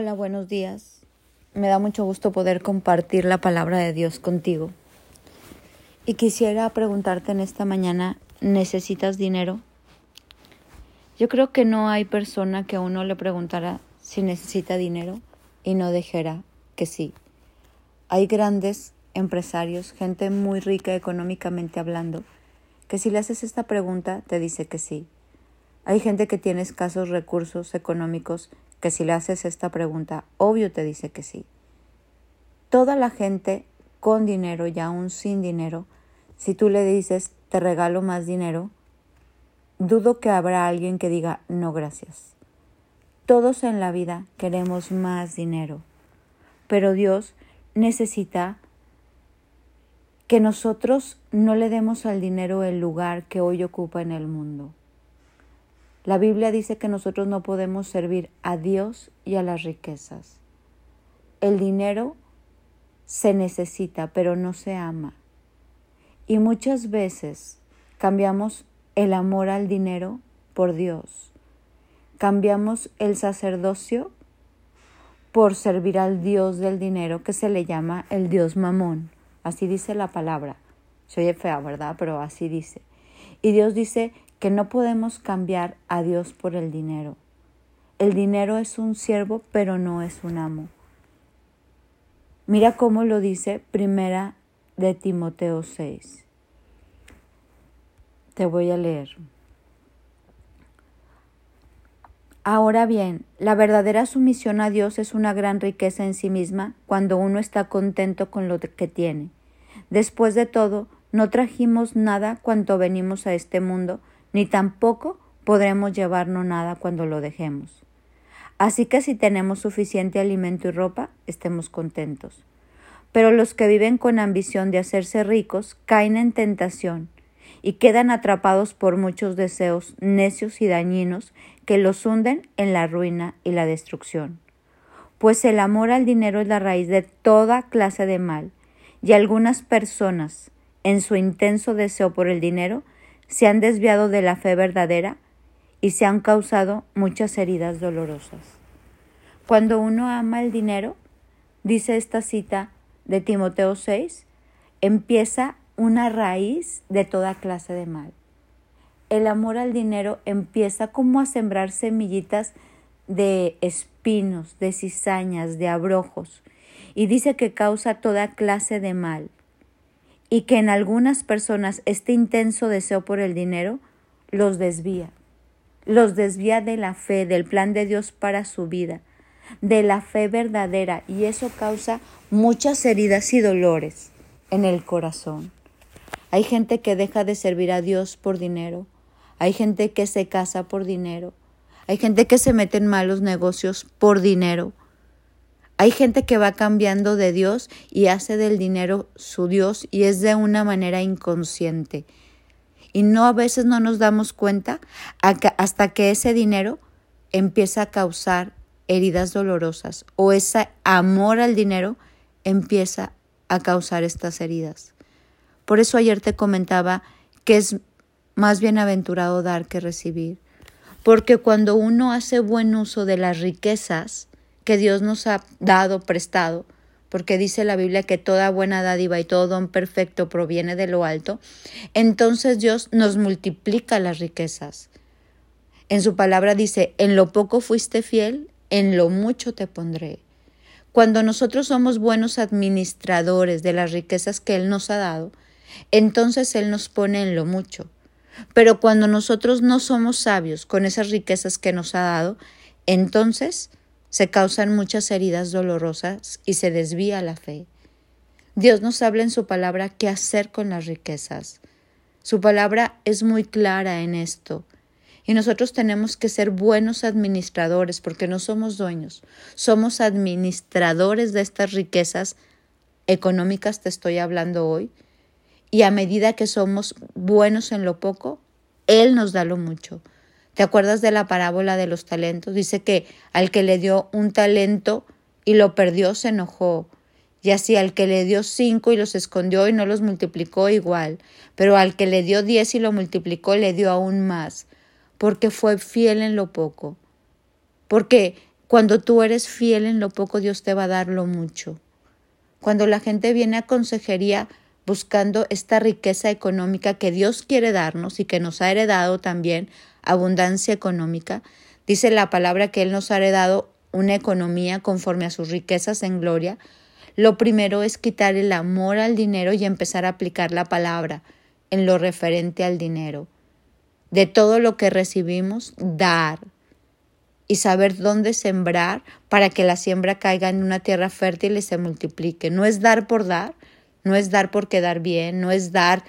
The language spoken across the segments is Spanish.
Hola, buenos días. Me da mucho gusto poder compartir la palabra de Dios contigo. Y quisiera preguntarte en esta mañana, ¿necesitas dinero? Yo creo que no hay persona que a uno le preguntara si necesita dinero y no dijera que sí. Hay grandes empresarios, gente muy rica económicamente hablando, que si le haces esta pregunta te dice que sí. Hay gente que tiene escasos recursos económicos que si le haces esta pregunta, obvio te dice que sí. Toda la gente con dinero y aún sin dinero, si tú le dices te regalo más dinero, dudo que habrá alguien que diga no gracias. Todos en la vida queremos más dinero, pero Dios necesita que nosotros no le demos al dinero el lugar que hoy ocupa en el mundo. La Biblia dice que nosotros no podemos servir a Dios y a las riquezas. El dinero se necesita, pero no se ama. Y muchas veces cambiamos el amor al dinero por Dios. Cambiamos el sacerdocio por servir al Dios del dinero que se le llama el Dios mamón. Así dice la palabra. Se oye fea, ¿verdad? Pero así dice. Y Dios dice que no podemos cambiar a Dios por el dinero. El dinero es un siervo, pero no es un amo. Mira cómo lo dice primera de Timoteo 6. Te voy a leer. Ahora bien, la verdadera sumisión a Dios es una gran riqueza en sí misma cuando uno está contento con lo que tiene. Después de todo, no trajimos nada cuando venimos a este mundo, ni tampoco podremos llevarnos nada cuando lo dejemos. Así que si tenemos suficiente alimento y ropa, estemos contentos. Pero los que viven con ambición de hacerse ricos caen en tentación y quedan atrapados por muchos deseos necios y dañinos que los hunden en la ruina y la destrucción. Pues el amor al dinero es la raíz de toda clase de mal, y algunas personas, en su intenso deseo por el dinero, se han desviado de la fe verdadera y se han causado muchas heridas dolorosas. Cuando uno ama el dinero, dice esta cita de Timoteo 6, empieza una raíz de toda clase de mal. El amor al dinero empieza como a sembrar semillitas de espinos, de cizañas, de abrojos, y dice que causa toda clase de mal y que en algunas personas este intenso deseo por el dinero los desvía, los desvía de la fe, del plan de Dios para su vida, de la fe verdadera y eso causa muchas heridas y dolores en el corazón. Hay gente que deja de servir a Dios por dinero, hay gente que se casa por dinero, hay gente que se mete en malos negocios por dinero, hay gente que va cambiando de Dios y hace del dinero su Dios y es de una manera inconsciente. Y no a veces no nos damos cuenta hasta que ese dinero empieza a causar heridas dolorosas o ese amor al dinero empieza a causar estas heridas. Por eso ayer te comentaba que es más bienaventurado dar que recibir. Porque cuando uno hace buen uso de las riquezas, que Dios nos ha dado prestado, porque dice la Biblia que toda buena dádiva y todo don perfecto proviene de lo alto, entonces Dios nos multiplica las riquezas. En su palabra dice, en lo poco fuiste fiel, en lo mucho te pondré. Cuando nosotros somos buenos administradores de las riquezas que Él nos ha dado, entonces Él nos pone en lo mucho. Pero cuando nosotros no somos sabios con esas riquezas que nos ha dado, entonces se causan muchas heridas dolorosas y se desvía la fe. Dios nos habla en su palabra qué hacer con las riquezas. Su palabra es muy clara en esto. Y nosotros tenemos que ser buenos administradores porque no somos dueños, somos administradores de estas riquezas económicas, te estoy hablando hoy. Y a medida que somos buenos en lo poco, Él nos da lo mucho. ¿Te acuerdas de la parábola de los talentos? Dice que al que le dio un talento y lo perdió se enojó. Y así al que le dio cinco y los escondió y no los multiplicó igual. Pero al que le dio diez y lo multiplicó le dio aún más. Porque fue fiel en lo poco. Porque Cuando tú eres fiel en lo poco, Dios te va a dar lo mucho. Cuando la gente viene a consejería buscando esta riqueza económica que Dios quiere darnos y que nos ha heredado también, abundancia económica, dice la palabra que Él nos ha heredado una economía conforme a sus riquezas en gloria, lo primero es quitar el amor al dinero y empezar a aplicar la palabra en lo referente al dinero. De todo lo que recibimos, dar y saber dónde sembrar para que la siembra caiga en una tierra fértil y se multiplique. No es dar por dar, no es dar por quedar bien, no es dar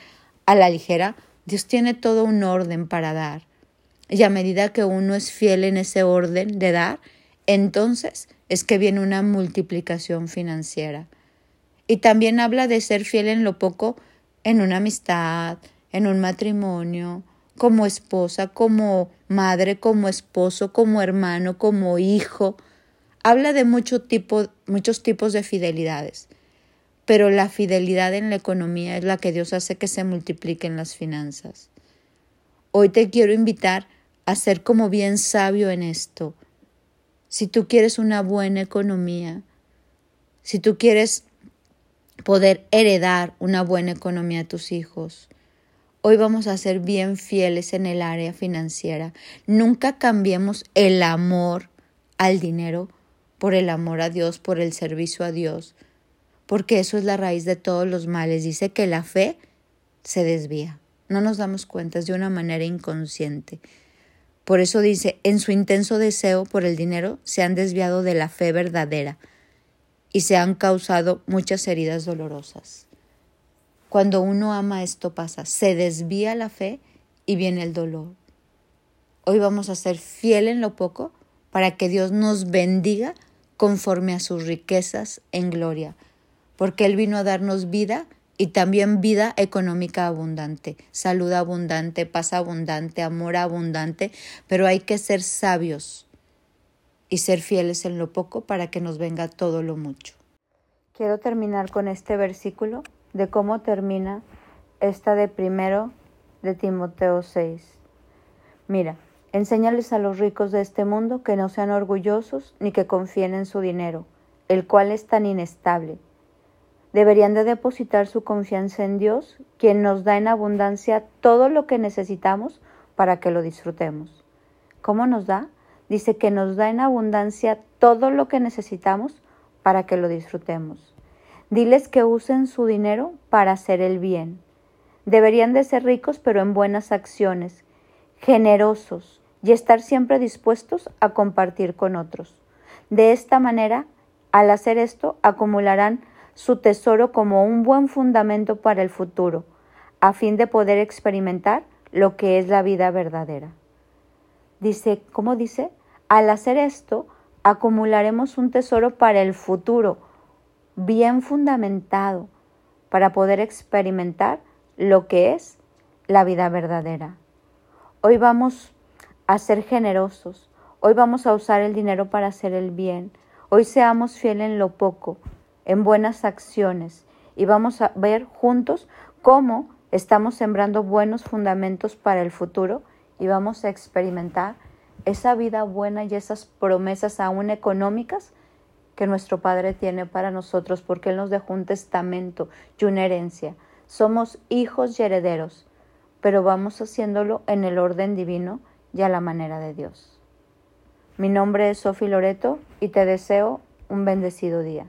a la ligera. Dios tiene todo un orden para dar. Y a medida que uno es fiel en ese orden de dar, entonces es que viene una multiplicación financiera. Y también habla de ser fiel en lo poco, en una amistad, en un matrimonio, como esposa, como madre, como esposo, como hermano, como hijo. Habla de tipo, muchos tipos de fidelidades. Pero la fidelidad en la economía es la que Dios hace que se multipliquen las finanzas. Hoy te quiero invitar a ser como bien sabio en esto si tú quieres una buena economía, si tú quieres poder heredar una buena economía a tus hijos, hoy vamos a ser bien fieles en el área financiera. Nunca cambiemos el amor al dinero por el amor a Dios, por el servicio a Dios, porque eso es la raíz de todos los males. Dice que la fe se desvía. No nos damos cuenta, de una manera inconsciente. Por eso dice, en su intenso deseo por el dinero se han desviado de la fe verdadera y se han causado muchas heridas dolorosas. Cuando uno ama esto pasa, se desvía la fe y viene el dolor. Hoy vamos a ser fiel en lo poco para que Dios nos bendiga conforme a sus riquezas en gloria, porque Él vino a darnos vida y también vida económica abundante, salud abundante, paz abundante, amor abundante, pero hay que ser sabios y ser fieles en lo poco para que nos venga todo lo mucho. Quiero terminar con este versículo de cómo termina esta de primero de Timoteo 6. Mira, enséñales a los ricos de este mundo que no sean orgullosos ni que confíen en su dinero, el cual es tan inestable Deberían de depositar su confianza en Dios, quien nos da en abundancia todo lo que necesitamos para que lo disfrutemos. ¿Cómo nos da? Dice que nos da en abundancia todo lo que necesitamos para que lo disfrutemos. Diles que usen su dinero para hacer el bien. Deberían de ser ricos pero en buenas acciones, generosos y estar siempre dispuestos a compartir con otros. De esta manera, al hacer esto, acumularán su tesoro como un buen fundamento para el futuro, a fin de poder experimentar lo que es la vida verdadera. Dice, ¿cómo dice? Al hacer esto, acumularemos un tesoro para el futuro, bien fundamentado, para poder experimentar lo que es la vida verdadera. Hoy vamos a ser generosos, hoy vamos a usar el dinero para hacer el bien, hoy seamos fieles en lo poco, en buenas acciones y vamos a ver juntos cómo estamos sembrando buenos fundamentos para el futuro y vamos a experimentar esa vida buena y esas promesas aún económicas que nuestro Padre tiene para nosotros porque Él nos dejó un testamento y una herencia. Somos hijos y herederos, pero vamos haciéndolo en el orden divino y a la manera de Dios. Mi nombre es Sofi Loreto y te deseo un bendecido día.